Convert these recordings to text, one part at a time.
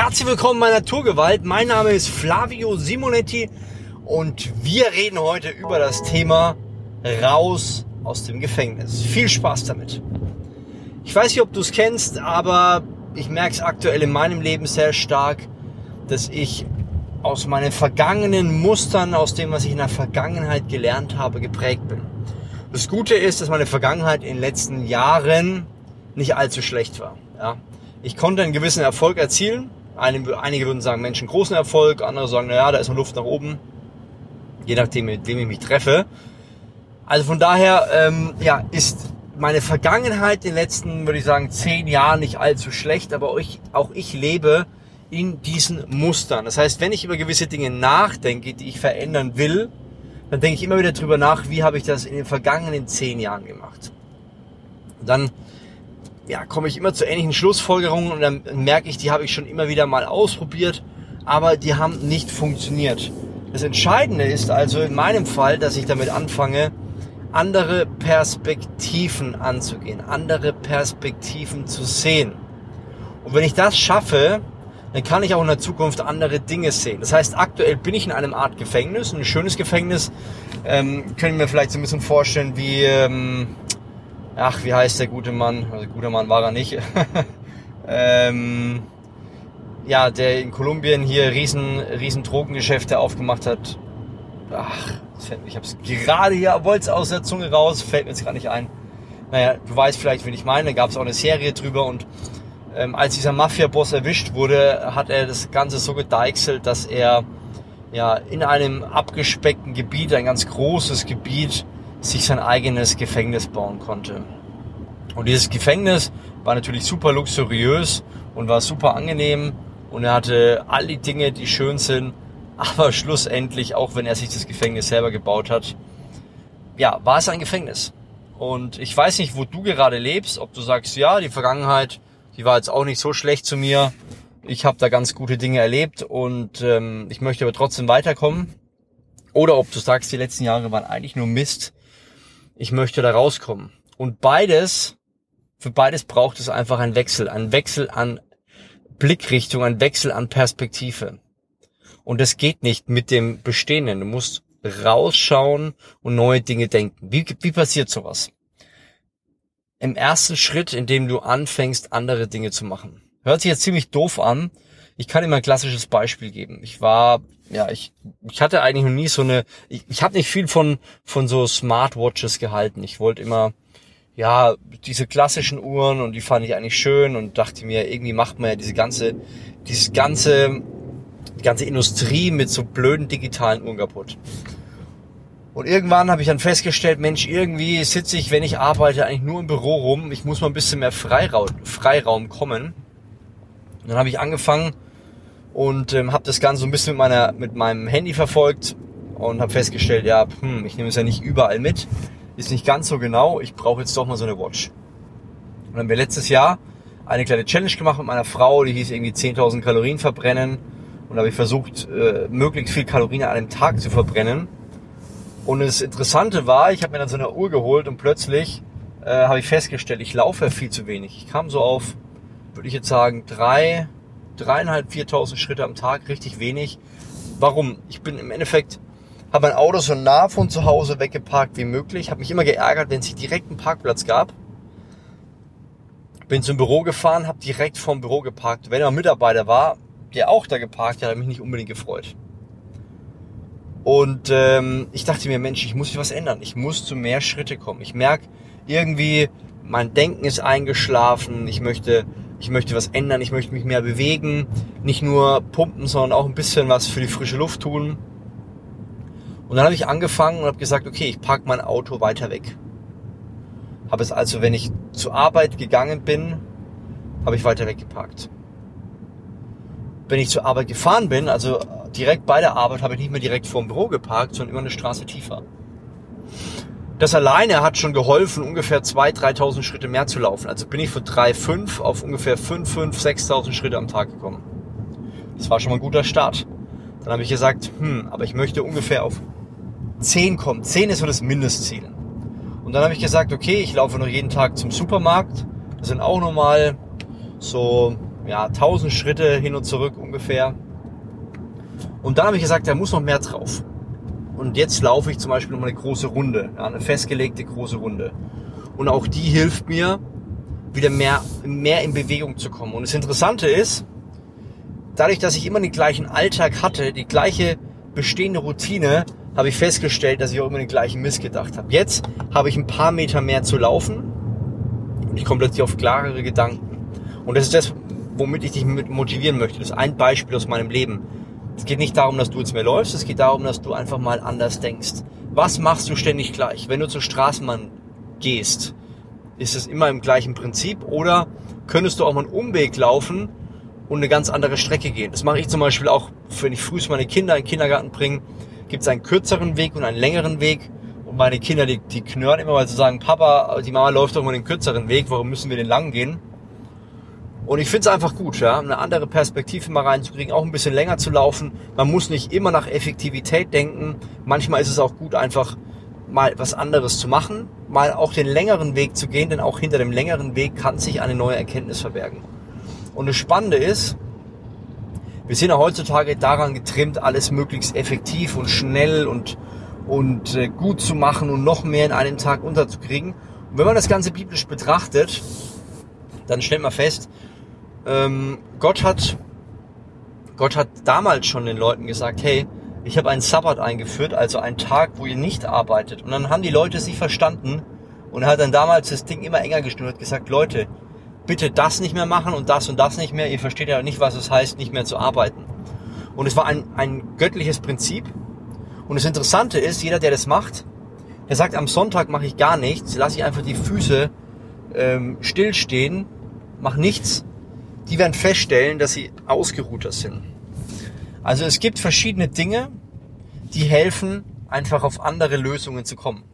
Herzlich willkommen bei Naturgewalt. Mein Name ist Flavio Simonetti und wir reden heute über das Thema raus aus dem Gefängnis. Viel Spaß damit. Ich weiß nicht, ob du es kennst, aber ich merke es aktuell in meinem Leben sehr stark, dass ich aus meinen vergangenen Mustern, aus dem, was ich in der Vergangenheit gelernt habe, geprägt bin. Das Gute ist, dass meine Vergangenheit in den letzten Jahren nicht allzu schlecht war. Ja. Ich konnte einen gewissen Erfolg erzielen. Einige würden sagen, Menschen großen Erfolg, andere sagen, naja, da ist noch Luft nach oben. Je nachdem, mit wem ich mich treffe. Also von daher, ähm, ja, ist meine Vergangenheit in den letzten, würde ich sagen, zehn Jahren nicht allzu schlecht, aber ich, auch ich lebe in diesen Mustern. Das heißt, wenn ich über gewisse Dinge nachdenke, die ich verändern will, dann denke ich immer wieder drüber nach, wie habe ich das in den vergangenen zehn Jahren gemacht. Und dann ja, komme ich immer zu ähnlichen Schlussfolgerungen und dann merke ich, die habe ich schon immer wieder mal ausprobiert, aber die haben nicht funktioniert. Das Entscheidende ist also in meinem Fall, dass ich damit anfange, andere Perspektiven anzugehen, andere Perspektiven zu sehen. Und wenn ich das schaffe, dann kann ich auch in der Zukunft andere Dinge sehen. Das heißt, aktuell bin ich in einem Art Gefängnis, ein schönes Gefängnis. Ähm, können wir vielleicht so ein bisschen vorstellen wie, ähm, ach, wie heißt der gute Mann? Also guter Mann war er nicht. ähm, ja, der in Kolumbien hier riesen, riesen Drogengeschäfte aufgemacht hat. Ach, ich habe es gerade hier, wollte es aus der Zunge raus, fällt mir jetzt gerade nicht ein. Naja, du weißt vielleicht, wen ich meine. Da gab es auch eine Serie drüber und ähm, als dieser Mafia-Boss erwischt wurde, hat er das Ganze so gedeichselt, dass er ja in einem abgespeckten Gebiet, ein ganz großes Gebiet, sich sein eigenes Gefängnis bauen konnte. Und dieses Gefängnis war natürlich super luxuriös und war super angenehm und er hatte all die Dinge, die schön sind, aber schlussendlich, auch wenn er sich das Gefängnis selber gebaut hat, ja, war es ein Gefängnis. Und ich weiß nicht, wo du gerade lebst, ob du sagst, ja, die Vergangenheit die war jetzt auch nicht so schlecht zu mir. Ich habe da ganz gute Dinge erlebt und ähm, ich möchte aber trotzdem weiterkommen. Oder ob du sagst, die letzten Jahre waren eigentlich nur Mist. Ich möchte da rauskommen. Und beides, für beides braucht es einfach einen Wechsel. Einen Wechsel an Blickrichtung, einen Wechsel an Perspektive. Und das geht nicht mit dem Bestehenden. Du musst rausschauen und neue Dinge denken. Wie, wie passiert sowas? im ersten Schritt, in dem du anfängst, andere Dinge zu machen. Hört sich jetzt ziemlich doof an. Ich kann mal ein klassisches Beispiel geben. Ich war, ja, ich, ich hatte eigentlich noch nie so eine, ich, ich habe nicht viel von, von so Smartwatches gehalten. Ich wollte immer, ja, diese klassischen Uhren und die fand ich eigentlich schön und dachte mir, irgendwie macht man ja diese ganze, dieses ganze, die ganze Industrie mit so blöden digitalen Uhren kaputt. Und irgendwann habe ich dann festgestellt, Mensch, irgendwie sitze ich, wenn ich arbeite, eigentlich nur im Büro rum. Ich muss mal ein bisschen mehr Freiraum, Freiraum kommen. Und dann habe ich angefangen und ähm, habe das Ganze so ein bisschen mit, meiner, mit meinem Handy verfolgt und habe festgestellt, ja, hm, ich nehme es ja nicht überall mit. Ist nicht ganz so genau. Ich brauche jetzt doch mal so eine Watch. Und dann haben wir letztes Jahr eine kleine Challenge gemacht mit meiner Frau, die hieß irgendwie 10.000 Kalorien verbrennen. Und da habe ich versucht, äh, möglichst viel Kalorien an einem Tag zu verbrennen. Und das Interessante war, ich habe mir dann so eine Uhr geholt und plötzlich äh, habe ich festgestellt, ich laufe viel zu wenig. Ich kam so auf, würde ich jetzt sagen, drei, dreieinhalb, viertausend Schritte am Tag, richtig wenig. Warum? Ich bin im Endeffekt, habe mein Auto so nah von zu Hause weggeparkt wie möglich, habe mich immer geärgert, wenn es direkt einen Parkplatz gab. Bin zum Büro gefahren, habe direkt vorm Büro geparkt. Wenn ein Mitarbeiter war, der auch da geparkt hat, hat mich nicht unbedingt gefreut. Und ähm, ich dachte mir, Mensch, ich muss was ändern. Ich muss zu mehr Schritte kommen. Ich merke irgendwie, mein Denken ist eingeschlafen. Ich möchte, ich möchte was ändern. Ich möchte mich mehr bewegen. Nicht nur pumpen, sondern auch ein bisschen was für die frische Luft tun. Und dann habe ich angefangen und habe gesagt, okay, ich parke mein Auto weiter weg. Habe es also, wenn ich zur Arbeit gegangen bin, habe ich weiter weggeparkt. Wenn ich zur Arbeit gefahren bin, also direkt bei der Arbeit habe ich nicht mehr direkt vorm Büro geparkt, sondern immer eine Straße tiefer. Das alleine hat schon geholfen, ungefähr 2.000, 3.000 Schritte mehr zu laufen. Also bin ich von 3.5 auf ungefähr 5, 5, 6.000 Schritte am Tag gekommen. Das war schon mal ein guter Start. Dann habe ich gesagt, hm, aber ich möchte ungefähr auf 10 kommen. 10 ist so das Mindestziel. Und dann habe ich gesagt, okay, ich laufe noch jeden Tag zum Supermarkt. Das sind auch nochmal so ja, 1000 Schritte hin und zurück ungefähr. Und dann habe ich gesagt, da muss noch mehr drauf. Und jetzt laufe ich zum Beispiel mal eine große Runde, ja, eine festgelegte große Runde. Und auch die hilft mir, wieder mehr, mehr in Bewegung zu kommen. Und das Interessante ist, dadurch, dass ich immer den gleichen Alltag hatte, die gleiche bestehende Routine, habe ich festgestellt, dass ich auch immer den gleichen Mist gedacht habe. Jetzt habe ich ein paar Meter mehr zu laufen und ich komme plötzlich auf klarere Gedanken. Und das ist das, womit ich dich motivieren möchte. Das ist ein Beispiel aus meinem Leben. Es geht nicht darum, dass du jetzt mehr läufst, es geht darum, dass du einfach mal anders denkst. Was machst du ständig gleich? Wenn du zur Straßenbahn gehst, ist es immer im gleichen Prinzip oder könntest du auch mal einen Umweg laufen und eine ganz andere Strecke gehen. Das mache ich zum Beispiel auch, wenn ich früh meine Kinder in den Kindergarten bringe, gibt es einen kürzeren Weg und einen längeren Weg. Und meine Kinder, die, die knurren immer, weil sie sagen, Papa, die Mama läuft doch immer den kürzeren Weg, warum müssen wir den lang gehen? Und ich finde es einfach gut, ja, eine andere Perspektive mal reinzukriegen, auch ein bisschen länger zu laufen. Man muss nicht immer nach Effektivität denken. Manchmal ist es auch gut, einfach mal was anderes zu machen, mal auch den längeren Weg zu gehen, denn auch hinter dem längeren Weg kann sich eine neue Erkenntnis verbergen. Und das Spannende ist, wir sind ja heutzutage daran getrimmt, alles möglichst effektiv und schnell und, und äh, gut zu machen und noch mehr in einem Tag unterzukriegen. Und wenn man das Ganze biblisch betrachtet, dann stellt man fest, ähm, Gott hat Gott hat damals schon den Leuten gesagt, hey, ich habe einen Sabbat eingeführt, also einen Tag, wo ihr nicht arbeitet. Und dann haben die Leute sich verstanden und er hat dann damals das Ding immer enger geschnürt und gesagt, Leute, bitte das nicht mehr machen und das und das nicht mehr. Ihr versteht ja nicht, was es heißt, nicht mehr zu arbeiten. Und es war ein, ein göttliches Prinzip. Und das Interessante ist, jeder, der das macht, der sagt, am Sonntag mache ich gar nichts, lasse ich einfach die Füße ähm, stillstehen, mache nichts die werden feststellen, dass sie ausgeruhter sind. Also es gibt verschiedene Dinge, die helfen, einfach auf andere Lösungen zu kommen.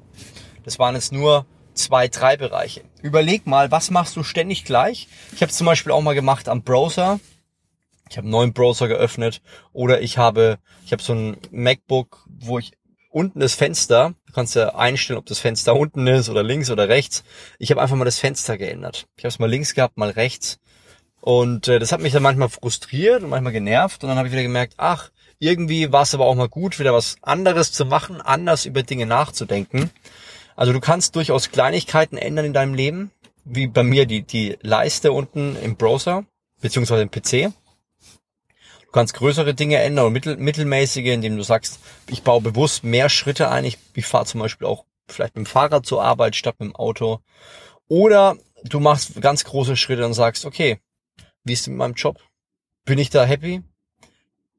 Das waren jetzt nur zwei, drei Bereiche. Überleg mal, was machst du ständig gleich? Ich habe zum Beispiel auch mal gemacht am Browser. Ich habe einen neuen Browser geöffnet oder ich habe, ich habe so ein MacBook, wo ich unten das Fenster, du kannst ja einstellen, ob das Fenster unten ist oder links oder rechts. Ich habe einfach mal das Fenster geändert. Ich habe es mal links gehabt, mal rechts und äh, das hat mich dann manchmal frustriert und manchmal genervt. Und dann habe ich wieder gemerkt, ach, irgendwie war es aber auch mal gut, wieder was anderes zu machen, anders über Dinge nachzudenken. Also du kannst durchaus Kleinigkeiten ändern in deinem Leben, wie bei mir die, die Leiste unten im Browser, beziehungsweise im PC. Du kannst größere Dinge ändern und mittel, mittelmäßige, indem du sagst, ich baue bewusst mehr Schritte ein. Ich, ich fahre zum Beispiel auch vielleicht mit dem Fahrrad zur Arbeit statt mit dem Auto. Oder du machst ganz große Schritte und sagst, okay, wie ist es mit meinem Job? Bin ich da happy?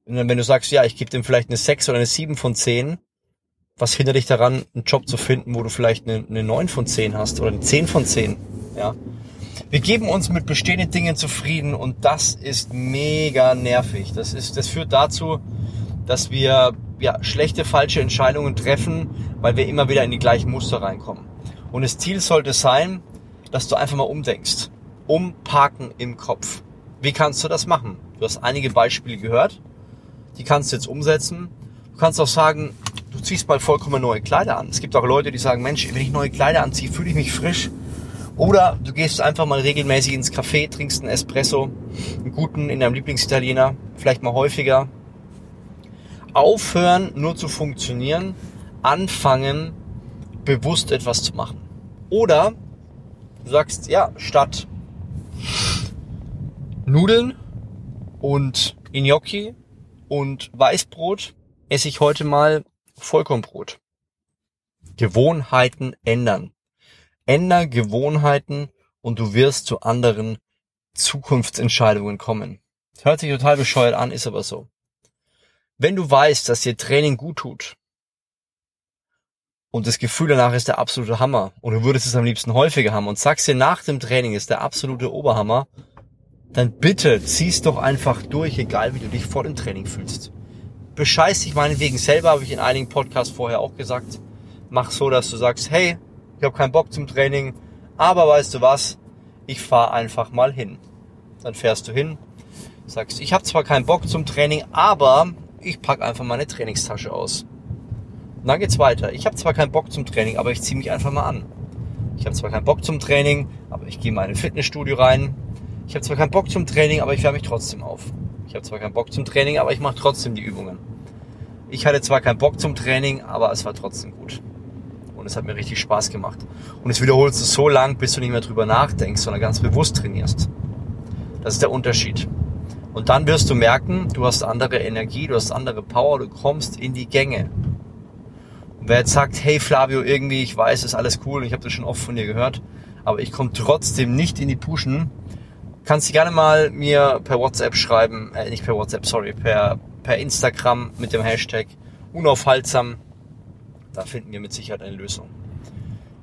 Und wenn du sagst, ja, ich gebe dem vielleicht eine 6 oder eine 7 von 10, was hindert dich daran, einen Job zu finden, wo du vielleicht eine, eine 9 von 10 hast oder eine 10 von 10? Ja. Wir geben uns mit bestehenden Dingen zufrieden und das ist mega nervig. Das ist, das führt dazu, dass wir ja, schlechte, falsche Entscheidungen treffen, weil wir immer wieder in die gleichen Muster reinkommen. Und das Ziel sollte sein, dass du einfach mal umdenkst. Umparken im Kopf. Wie kannst du das machen? Du hast einige Beispiele gehört, die kannst du jetzt umsetzen. Du kannst auch sagen, du ziehst mal vollkommen neue Kleider an. Es gibt auch Leute, die sagen, Mensch, wenn ich neue Kleider anziehe, fühle ich mich frisch. Oder du gehst einfach mal regelmäßig ins Café, trinkst einen Espresso, einen guten in deinem Lieblingsitaliener, vielleicht mal häufiger. Aufhören, nur zu funktionieren, anfangen, bewusst etwas zu machen. Oder du sagst, ja, statt Nudeln und Gnocchi und Weißbrot esse ich heute mal Vollkornbrot. Gewohnheiten ändern. Änder Gewohnheiten und du wirst zu anderen Zukunftsentscheidungen kommen. hört sich total bescheuert an, ist aber so. Wenn du weißt, dass dir Training gut tut und das Gefühl danach ist der absolute Hammer und du würdest es am liebsten häufiger haben und sagst dir nach dem Training ist der absolute Oberhammer, dann bitte zieh's doch einfach durch, egal wie du dich vor dem Training fühlst. Bescheiß dich meinetwegen selber, habe ich in einigen Podcasts vorher auch gesagt. Mach so, dass du sagst, hey, ich habe keinen Bock zum Training, aber weißt du was, ich fahr einfach mal hin. Dann fährst du hin, sagst, ich habe zwar keinen Bock zum Training, aber ich pack einfach meine Trainingstasche aus. Und dann geht's weiter. Ich habe zwar keinen Bock zum Training, aber ich ziehe mich einfach mal an. Ich habe zwar keinen Bock zum Training, aber ich gehe mal in ein Fitnessstudio rein, Ich habe zwar keinen Bock zum Training, aber ich wärme mich trotzdem auf. Ich habe zwar keinen Bock zum Training, aber ich mache trotzdem die Übungen. Ich hatte zwar keinen Bock zum Training, aber es war trotzdem gut. Und es hat mir richtig Spaß gemacht. Und es wiederholst du so lang, bis du nicht mehr drüber nachdenkst, sondern ganz bewusst trainierst. Das ist der Unterschied. Und dann wirst du merken, du hast andere Energie, du hast andere Power, du kommst in die Gänge. Und wer jetzt sagt, hey Flavio, irgendwie, ich weiß, ist alles cool ich habe das schon oft von dir gehört, aber ich komme trotzdem nicht in die Pushen, kannst du gerne mal mir per WhatsApp schreiben, äh, nicht per WhatsApp, sorry, per, per Instagram mit dem Hashtag unaufhaltsam. Da finden wir mit Sicherheit eine Lösung.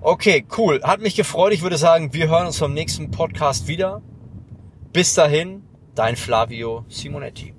Okay, cool. Hat mich gefreut. Ich würde sagen, wir hören uns beim nächsten Podcast wieder. Bis dahin, dein Flavio Simonetti.